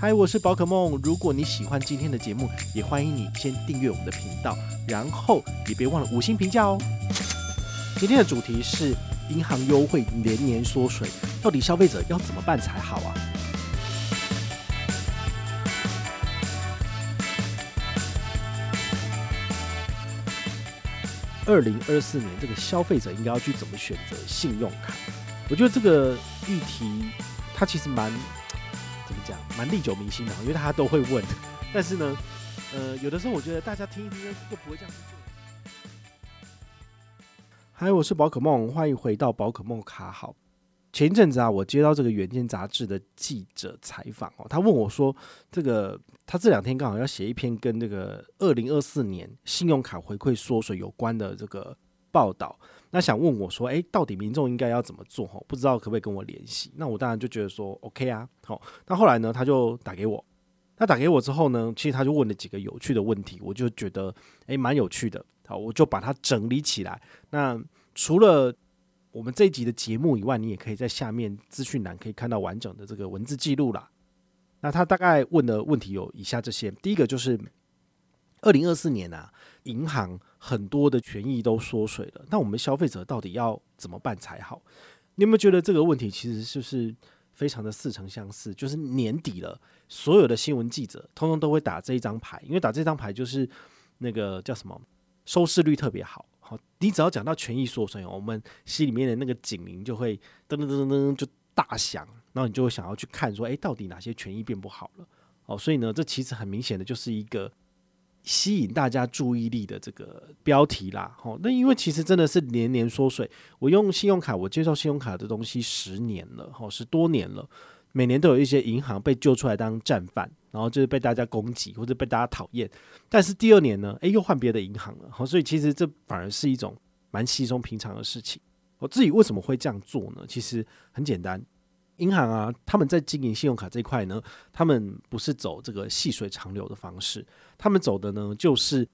嗨，我是宝可梦。如果你喜欢今天的节目，也欢迎你先订阅我们的频道，然后也别忘了五星评价哦。今天的主题是银行优惠连年缩水，到底消费者要怎么办才好啊？二零二四年，这个消费者应该要去怎么选择信用卡？我觉得这个议题它其实蛮怎么讲，蛮历久弥新的，因为大家都会问。但是呢，呃，有的时候我觉得大家听一听就不会这样去做。嗨，我是宝可梦，欢迎回到宝可梦卡好。前一阵子啊，我接到这个《远见》杂志的记者采访哦，他问我说：“这个他这两天刚好要写一篇跟这个二零二四年信用卡回馈缩水有关的这个报道，那想问我说，诶，到底民众应该要怎么做？哈，不知道可不可以跟我联系？那我当然就觉得说，OK 啊，好。那后来呢，他就打给我，他打给我之后呢，其实他就问了几个有趣的问题，我就觉得诶，蛮有趣的，好，我就把它整理起来。那除了我们这一集的节目以外，你也可以在下面资讯栏可以看到完整的这个文字记录啦。那他大概问的问题有以下这些：第一个就是二零二四年啊，银行很多的权益都缩水了，那我们消费者到底要怎么办才好？你有没有觉得这个问题其实就是非常的似曾相识？就是年底了，所有的新闻记者通通都会打这一张牌，因为打这张牌就是那个叫什么收视率特别好。好，你只要讲到权益缩水，我们心里面的那个警铃就会噔噔噔噔噔就大响，然后你就会想要去看说，诶，到底哪些权益变不好了？哦，所以呢，这其实很明显的就是一个吸引大家注意力的这个标题啦。哦，那因为其实真的是年年缩水，我用信用卡，我介绍信用卡的东西十年了，哦，十多年了。每年都有一些银行被揪出来当战犯，然后就是被大家攻击或者被大家讨厌。但是第二年呢，诶，又换别的银行了。好，所以其实这反而是一种蛮稀松平常的事情。我自己为什么会这样做呢？其实很简单，银行啊，他们在经营信用卡这一块呢，他们不是走这个细水长流的方式，他们走的呢就是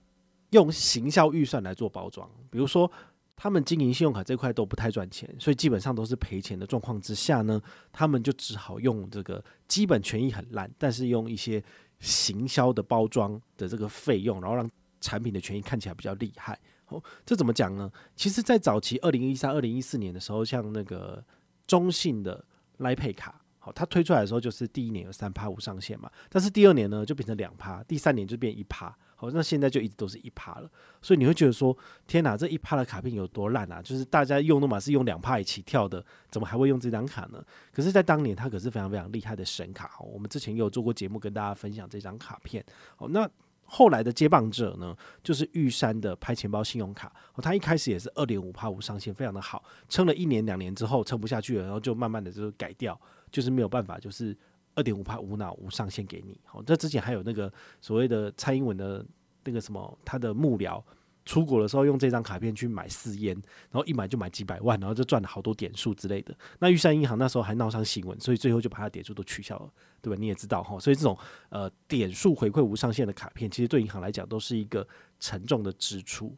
用行销预算来做包装，比如说。他们经营信用卡这块都不太赚钱，所以基本上都是赔钱的状况之下呢，他们就只好用这个基本权益很烂，但是用一些行销的包装的这个费用，然后让产品的权益看起来比较厉害。哦，这怎么讲呢？其实，在早期二零一三、二零一四年的时候，像那个中信的 Line Pay 卡，好，它推出来的时候就是第一年有三趴无上限嘛，但是第二年呢就变成两趴，第三年就变一趴。好，那现在就一直都是一趴了，所以你会觉得说，天哪，这一趴的卡片有多烂啊？就是大家用的嘛是用两趴一起跳的，怎么还会用这张卡呢？可是，在当年它可是非常非常厉害的神卡。我们之前也有做过节目跟大家分享这张卡片。好，那后来的接棒者呢，就是玉山的拍钱包信用卡。哦，它一开始也是二点五趴无上限，非常的好，撑了一年两年之后撑不下去了，然后就慢慢的就改掉，就是没有办法，就是。二点五趴无脑无上限给你，好，这之前还有那个所谓的蔡英文的那个什么，他的幕僚出国的时候用这张卡片去买私烟，然后一买就买几百万，然后就赚了好多点数之类的。那玉山银行那时候还闹上新闻，所以最后就把它点数都取消了，对吧？你也知道哈，所以这种呃点数回馈无上限的卡片，其实对银行来讲都是一个沉重的支出。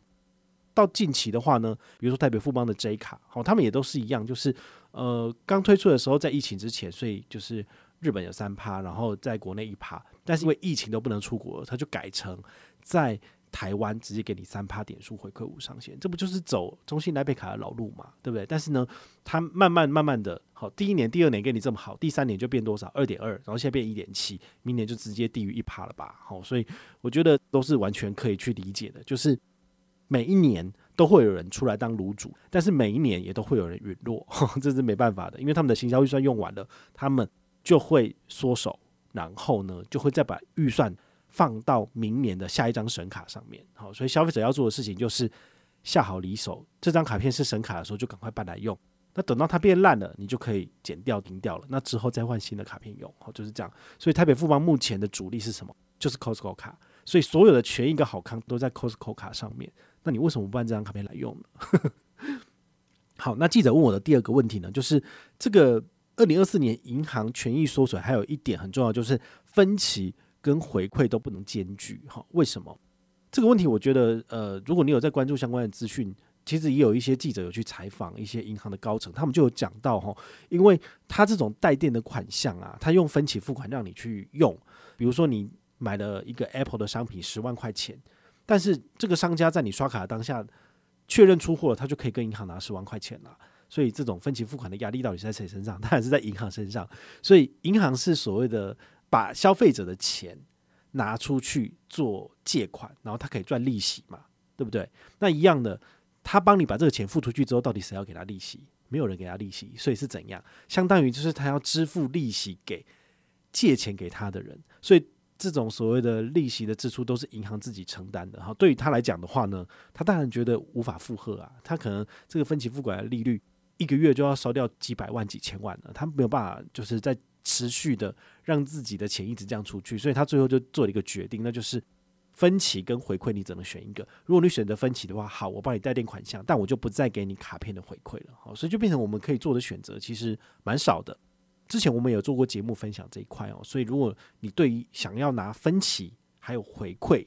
到近期的话呢，比如说台北富邦的 J 卡，好，他们也都是一样，就是呃刚推出的时候在疫情之前，所以就是。日本有三趴，然后在国内一趴，但是因为疫情都不能出国，他就改成在台湾直接给你三趴点数回馈无上限，这不就是走中信 LINE Pay 卡的老路嘛，对不对？但是呢，他慢慢慢慢的，好，第一年、第二年给你这么好，第三年就变多少？二点二，然后现在变一点七，明年就直接低于一趴了吧？好，所以我觉得都是完全可以去理解的，就是每一年都会有人出来当炉主，但是每一年也都会有人陨落，这是没办法的，因为他们的行销预算用完了，他们。就会缩手，然后呢，就会再把预算放到明年的下一张神卡上面。好，所以消费者要做的事情就是下好离手，这张卡片是神卡的时候就赶快办来用。那等到它变烂了，你就可以剪掉、停掉了。那之后再换新的卡片用，好，就是这样。所以台北富邦目前的主力是什么？就是 Costco 卡。所以所有的权益跟好康都在 Costco 卡上面。那你为什么不办这张卡片来用呢？好，那记者问我的第二个问题呢，就是这个。二零二四年银行权益缩水，还有一点很重要，就是分期跟回馈都不能兼具。哈，为什么？这个问题，我觉得，呃，如果你有在关注相关的资讯，其实也有一些记者有去采访一些银行的高层，他们就有讲到哈，因为他这种带电的款项啊，他用分期付款让你去用，比如说你买了一个 Apple 的商品十万块钱，但是这个商家在你刷卡的当下确认出货，他就可以跟银行拿十万块钱了。所以这种分期付款的压力到底是在谁身上？当然是在银行身上。所以银行是所谓的把消费者的钱拿出去做借款，然后他可以赚利息嘛，对不对？那一样的，他帮你把这个钱付出去之后，到底谁要给他利息？没有人给他利息，所以是怎样？相当于就是他要支付利息给借钱给他的人。所以这种所谓的利息的支出都是银行自己承担的。哈，对于他来讲的话呢，他当然觉得无法负荷啊。他可能这个分期付款的利率。一个月就要烧掉几百万、几千万了，他没有办法，就是在持续的让自己的钱一直这样出去，所以他最后就做了一个决定，那就是分期跟回馈，你只能选一个。如果你选择分期的话，好，我帮你带电款项，但我就不再给你卡片的回馈了。好，所以就变成我们可以做的选择其实蛮少的。之前我们有做过节目分享这一块哦，所以如果你对于想要拿分期还有回馈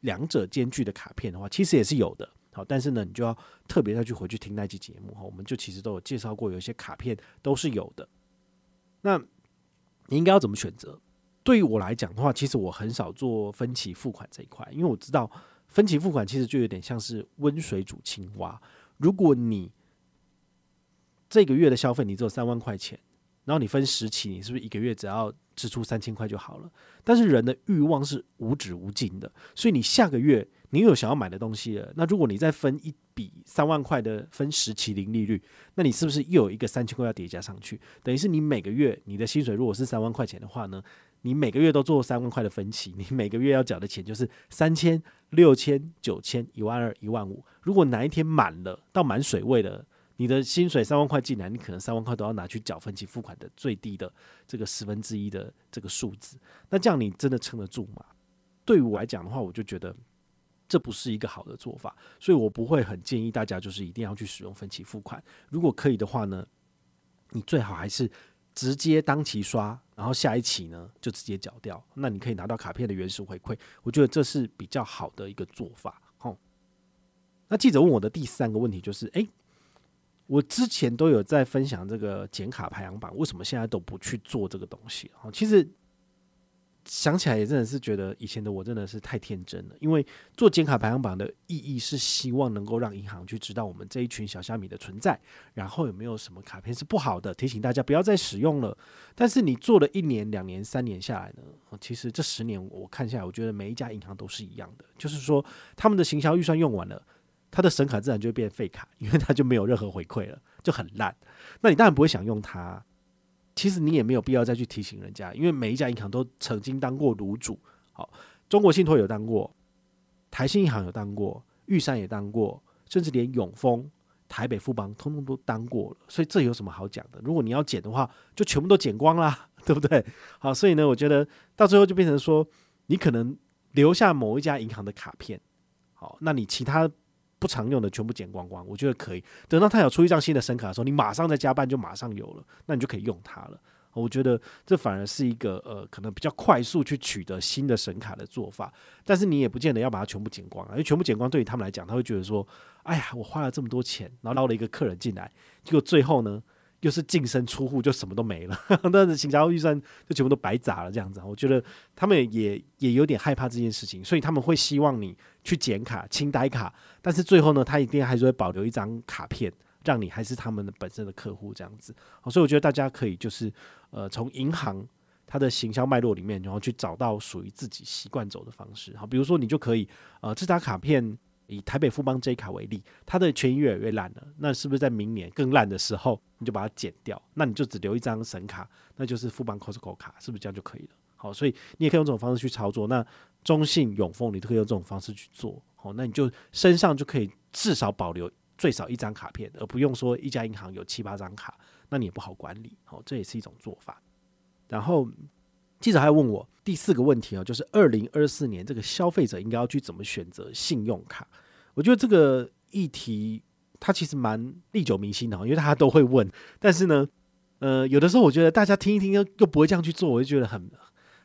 两者兼具的卡片的话，其实也是有的。好，但是呢，你就要特别再去回去听那期节目哈，我们就其实都有介绍过，有一些卡片都是有的。那你应该要怎么选择？对于我来讲的话，其实我很少做分期付款这一块，因为我知道分期付款其实就有点像是温水煮青蛙。如果你这个月的消费你只有三万块钱，然后你分十期，你是不是一个月只要支出三千块就好了？但是人的欲望是无止无尽的，所以你下个月。你有想要买的东西了，那如果你再分一笔三万块的分十期零利率，那你是不是又有一个三千块要叠加上去？等于是你每个月你的薪水如果是三万块钱的话呢，你每个月都做三万块的分期，你每个月要缴的钱就是三千、六千、九千、一万二、一万五。如果哪一天满了到满水位了，你的薪水三万块进来，你可能三万块都要拿去缴分期付款的最低的这个十分之一的这个数字。那这样你真的撑得住吗？对于我来讲的话，我就觉得。这不是一个好的做法，所以我不会很建议大家就是一定要去使用分期付款。如果可以的话呢，你最好还是直接当期刷，然后下一期呢就直接缴掉，那你可以拿到卡片的原始回馈。我觉得这是比较好的一个做法。吼，那记者问我的第三个问题就是：诶，我之前都有在分享这个剪卡排行榜，为什么现在都不去做这个东西？其实。想起来也真的是觉得以前的我真的是太天真了，因为做剪卡排行榜的意义是希望能够让银行去知道我们这一群小虾米的存在，然后有没有什么卡片是不好的，提醒大家不要再使用了。但是你做了一年、两年、三年下来呢，其实这十年我看下来，我觉得每一家银行都是一样的，就是说他们的行销预算用完了，他的神卡自然就会变废卡，因为他就没有任何回馈了，就很烂。那你当然不会想用它。其实你也没有必要再去提醒人家，因为每一家银行都曾经当过炉主。好，中国信托有当过，台新银行有当过，玉山也当过，甚至连永丰、台北富邦通通都当过了。所以这有什么好讲的？如果你要剪的话，就全部都剪光啦，对不对？好，所以呢，我觉得到最后就变成说，你可能留下某一家银行的卡片，好，那你其他。不常用的全部剪光光，我觉得可以。等到他有出一张新的神卡的时候，你马上再加办就马上有了，那你就可以用它了。我觉得这反而是一个呃，可能比较快速去取得新的神卡的做法。但是你也不见得要把它全部剪光啊，因为全部剪光对于他们来讲，他会觉得说：“哎呀，我花了这么多钱，然后捞了一个客人进来，结果最后呢？”又是净身出户，就什么都没了，那行销预算就全部都白砸了，这样子。我觉得他们也也有点害怕这件事情，所以他们会希望你去剪卡、清呆卡，但是最后呢，他一定还是会保留一张卡片，让你还是他们的本身的客户这样子。好，所以我觉得大家可以就是呃，从银行它的行销脉络里面，然后去找到属于自己习惯走的方式。好，比如说你就可以呃，这张卡片。以台北富邦 J 卡为例，它的权益越来越烂了，那是不是在明年更烂的时候，你就把它剪掉？那你就只留一张神卡，那就是富邦 Costco 卡，是不是这样就可以了？好，所以你也可以用这种方式去操作。那中信、永丰，你都可以用这种方式去做。好，那你就身上就可以至少保留最少一张卡片，而不用说一家银行有七八张卡，那你也不好管理。好，这也是一种做法。然后记者还问我。第四个问题啊，就是二零二四年这个消费者应该要去怎么选择信用卡？我觉得这个议题它其实蛮历久弥新的，因为大家都会问。但是呢，呃，有的时候我觉得大家听一听又又不会这样去做，我就觉得很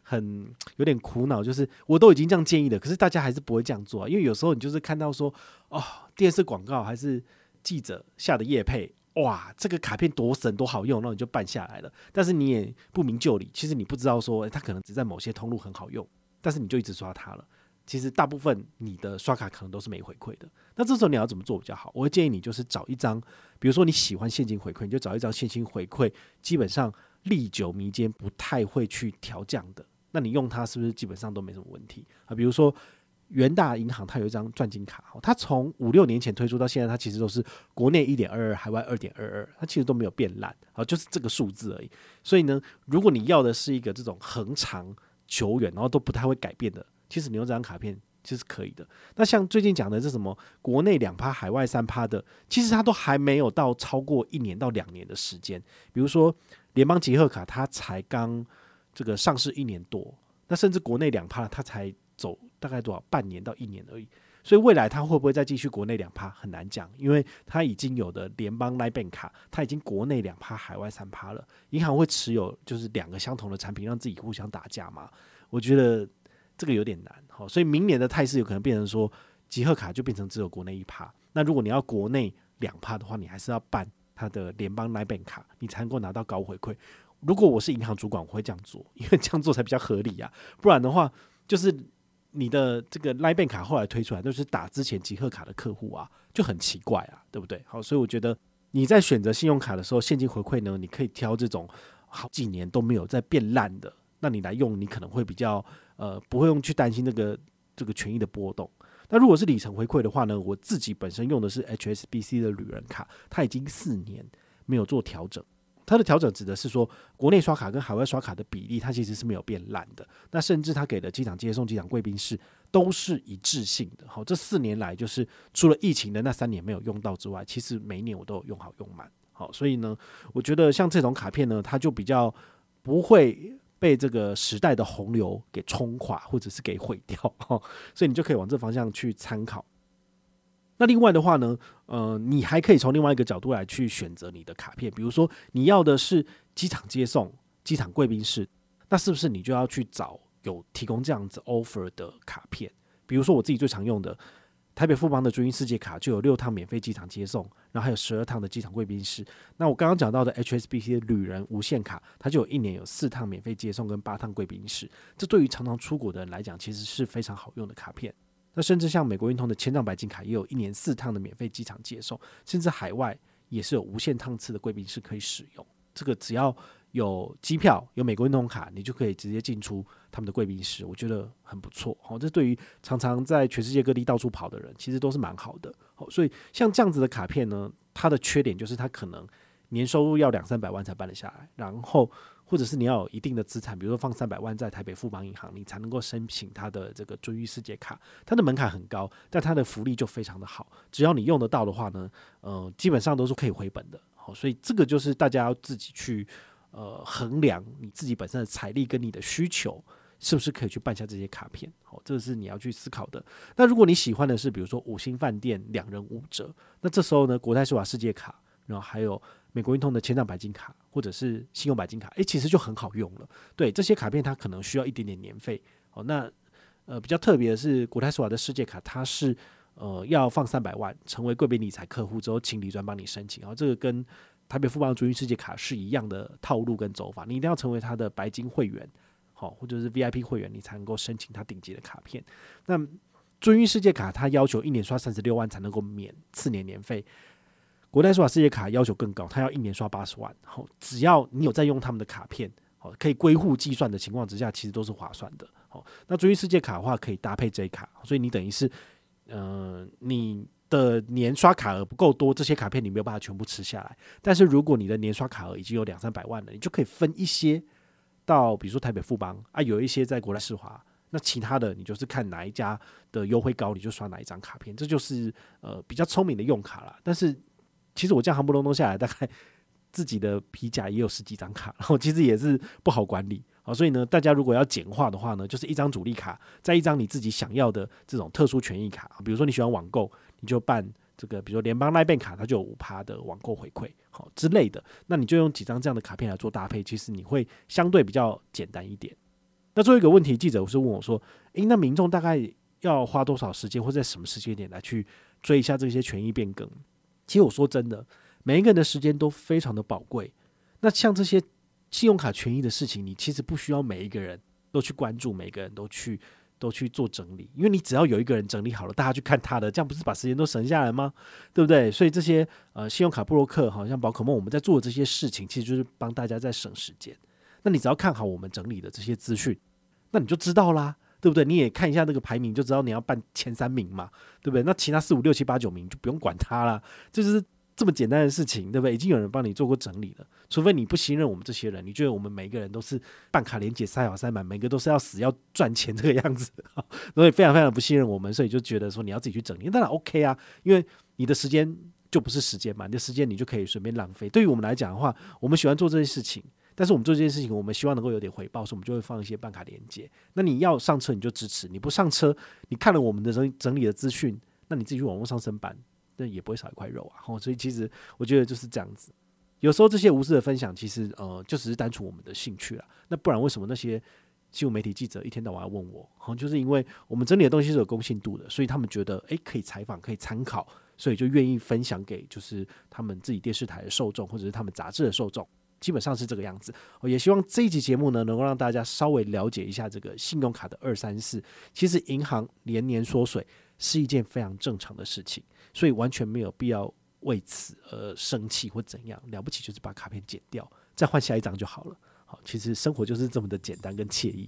很有点苦恼。就是我都已经这样建议了，可是大家还是不会这样做啊。因为有时候你就是看到说，哦，电视广告还是记者下的业配，哇，这个卡片多神多好用，然后你就办下来了。但是你也不明就里，其实你不知道说，它可能只在某些通路很好用，但是你就一直刷它了。其实大部分你的刷卡可能都是没回馈的。那这时候你要怎么做比较好？我会建议你就是找一张，比如说你喜欢现金回馈，你就找一张现金回馈，基本上历久弥坚，不太会去调降的。那你用它是不是基本上都没什么问题啊？比如说元大银行它有一张钻金卡，它从五六年前推出到现在，它其实都是国内一点二二，海外二点二二，它其实都没有变烂啊，就是这个数字而已。所以呢，如果你要的是一个这种恒长久远，然后都不太会改变的，其实你用这张卡片其实可以的。那像最近讲的这什么国内两趴，海外三趴的，其实它都还没有到超过一年到两年的时间。比如说联邦集贺卡，它才刚。这个上市一年多，那甚至国内两趴，它才走大概多少半年到一年而已，所以未来它会不会再继续国内两趴很难讲，因为它已经有的联邦 LINE Bank 卡，它已经国内两趴，海外三趴了。银行会持有就是两个相同的产品，让自己互相打架吗？我觉得这个有点难。好，所以明年的态势有可能变成说，集贺卡就变成只有国内一趴。那如果你要国内两趴的话，你还是要办它的联邦 LINE Bank 卡，你才能够拿到高回馈。如果我是银行主管，我会这样做，因为这样做才比较合理呀、不然的话，就是你的这个 LINE Bank 卡后来推出来，都是打之前集贺卡的客户啊，就很奇怪啊，对不对？好，所以我觉得你在选择信用卡的时候，现金回馈呢，你可以挑这种好几年都没有再变烂的，那你来用，你可能会比较呃不会用去担心这个这个权益的波动。那如果是里程回馈的话呢，我自己本身用的是 HSBC 的旅人卡，它已经四年没有做调整。它的调整指的是说，国内刷卡跟海外刷卡的比例，它其实是没有变烂的。那甚至它给的机场接送、机场贵宾室都是一致性的。好，这四年来就是除了疫情的那三年没有用到之外，其实每一年我都有用好用满。好，所以呢，我觉得像这种卡片呢，它就比较不会被这个时代的洪流给冲垮，或者是给毁掉。所以你就可以往这方向去参考。那另外的话呢，呃，你还可以从另外一个角度来去选择你的卡片，比如说你要的是机场接送、机场贵宾室，那是不是你就要去找有提供这样子 offer 的卡片？比如说我自己最常用的台北富邦的君悦世界卡，就有六趟免费机场接送，然后还有十二趟的机场贵宾室。那我刚刚讲到的 HSBC 的旅人无限卡，它就有一年有四趟免费接送跟八趟贵宾室。这对于常常出国的人来讲，其实是非常好用的卡片。那甚至像美国运通的千帐白金卡，也有一年四趟的免费机场接送，甚至海外也是有无限趟次的贵宾室可以使用。这个只要有机票、有美国运通卡，你就可以直接进出他们的贵宾室，我觉得很不错。好，这对于常常在全世界各地到处跑的人，其实都是蛮好的。好，所以像这样子的卡片呢，它的缺点就是它可能年收入要两三百万才办得下来，然后。或者是你要有一定的资产，比如说放三百万在台北富邦银行，你才能够申请它的这个君悦世界卡。它的门槛很高，但它的福利就非常的好。只要你用得到的话呢，呃，基本上都是可以回本的。好，所以这个就是大家要自己去呃衡量你自己本身的财力跟你的需求，是不是可以去办下这些卡片。好，这个是你要去思考的。那如果你喜欢的是比如说五星饭店两人五折，那这时候呢，国泰世华世界卡，然后还有。美国运通的千账白金卡或者是信用白金卡，诶，其实就很好用了。对，这些卡片，它可能需要一点点年费。哦，那呃比较特别的是国泰世华的世界卡，它是呃要放三百万成为贵宾理财客户之后，请理专帮你申请。然后这个跟台北富邦君悦世界卡是一样的套路跟走法，你一定要成为他的白金会员，好，或者是 VIP 会员，你才能够申请他顶级的卡片。那君悦世界卡它要求一年刷三十六万才能够免次年年费。国泰世华世界卡要求更高，它要一年刷八十万。好，只要你有在用他们的卡片，好，可以归户计算的情况之下，其实都是划算的。好，那君悦世界卡的话，可以搭配 J 卡，所以你等于是，呃，你的年刷卡额不够多，这些卡片你没有办法全部吃下来。但是如果你的年刷卡额已经有两三百万了，你就可以分一些到，比如说台北富邦啊，有一些在国泰世华，那其他的你就是看哪一家的优惠高，你就刷哪一张卡片，这就是呃比较聪明的用卡啦。但是其实我这样夯不隆咚下来，大概自己的皮夹也有十几张卡，然后其实也是不好管理。好，所以呢，大家如果要简化的话呢，就是一张主力卡，再一张你自己想要的这种特殊权益卡。比如说你喜欢网购，你就办这个，比如说联邦 LINE Bank 卡，它就有五趴的网购回馈，好之类的。那你就用几张这样的卡片来做搭配，其实你会相对比较简单一点。那最后一个问题，记者是问我说：“诶，那民众大概要花多少时间，或在什么时间点来去？”追一下这些权益变更。其实我说真的，每一个人的时间都非常的宝贵。那像这些信用卡权益的事情，你其实不需要每一个人都去关注，每个人都去都去做整理，因为你只要有一个人整理好了，大家去看他的，这样不是把时间都省下来吗？对不对？所以这些呃信用卡布洛克，好像宝可梦，我们在做的这些事情，其实就是帮大家在省时间。那你只要看好我们整理的这些资讯，那你就知道啦。对不对？你也看一下那个排名，就知道你要办前三名嘛，对不对？那其他四五六七八九名就不用管它了，就是这么简单的事情，对不对？已经有人帮你做过整理了，除非你不信任我们这些人，你觉得我们每一个人都是办卡连结塞好塞满，每个都是要死要赚钱这个样子，所以非常非常不信任我们，所以就觉得说你要自己去整理，当然 OK 啊，因为你的时间就不是时间嘛，你的时间你就可以随便浪费。对于我们来讲的话，我们喜欢做这些事情。但是我们做这件事情，我们希望能够有点回报，所以我们就会放一些办卡连接。那你要上车你就支持，你不上车，你看了我们的整整理的资讯，那你自己去网络上申办，那也不会少一块肉啊。所以其实我觉得就是这样子。有时候这些无私的分享，其实呃就只是单纯我们的兴趣了。那不然为什么那些新闻媒体记者一天到晚要问我？好，就是因为我们整理的东西是有公信度的，所以他们觉得诶可以采访，可以参考，所以就愿意分享给就是他们自己电视台的受众，或者是他们杂志的受众。基本上是这个样子，我也希望这一集节目呢，能够让大家稍微了解一下这个信用卡的二三四。其实银行连年缩水是一件非常正常的事情，所以完全没有必要为此而生气或怎样。了不起就是把卡片剪掉，再换下一张就好了。好，其实生活就是这么的简单跟惬意。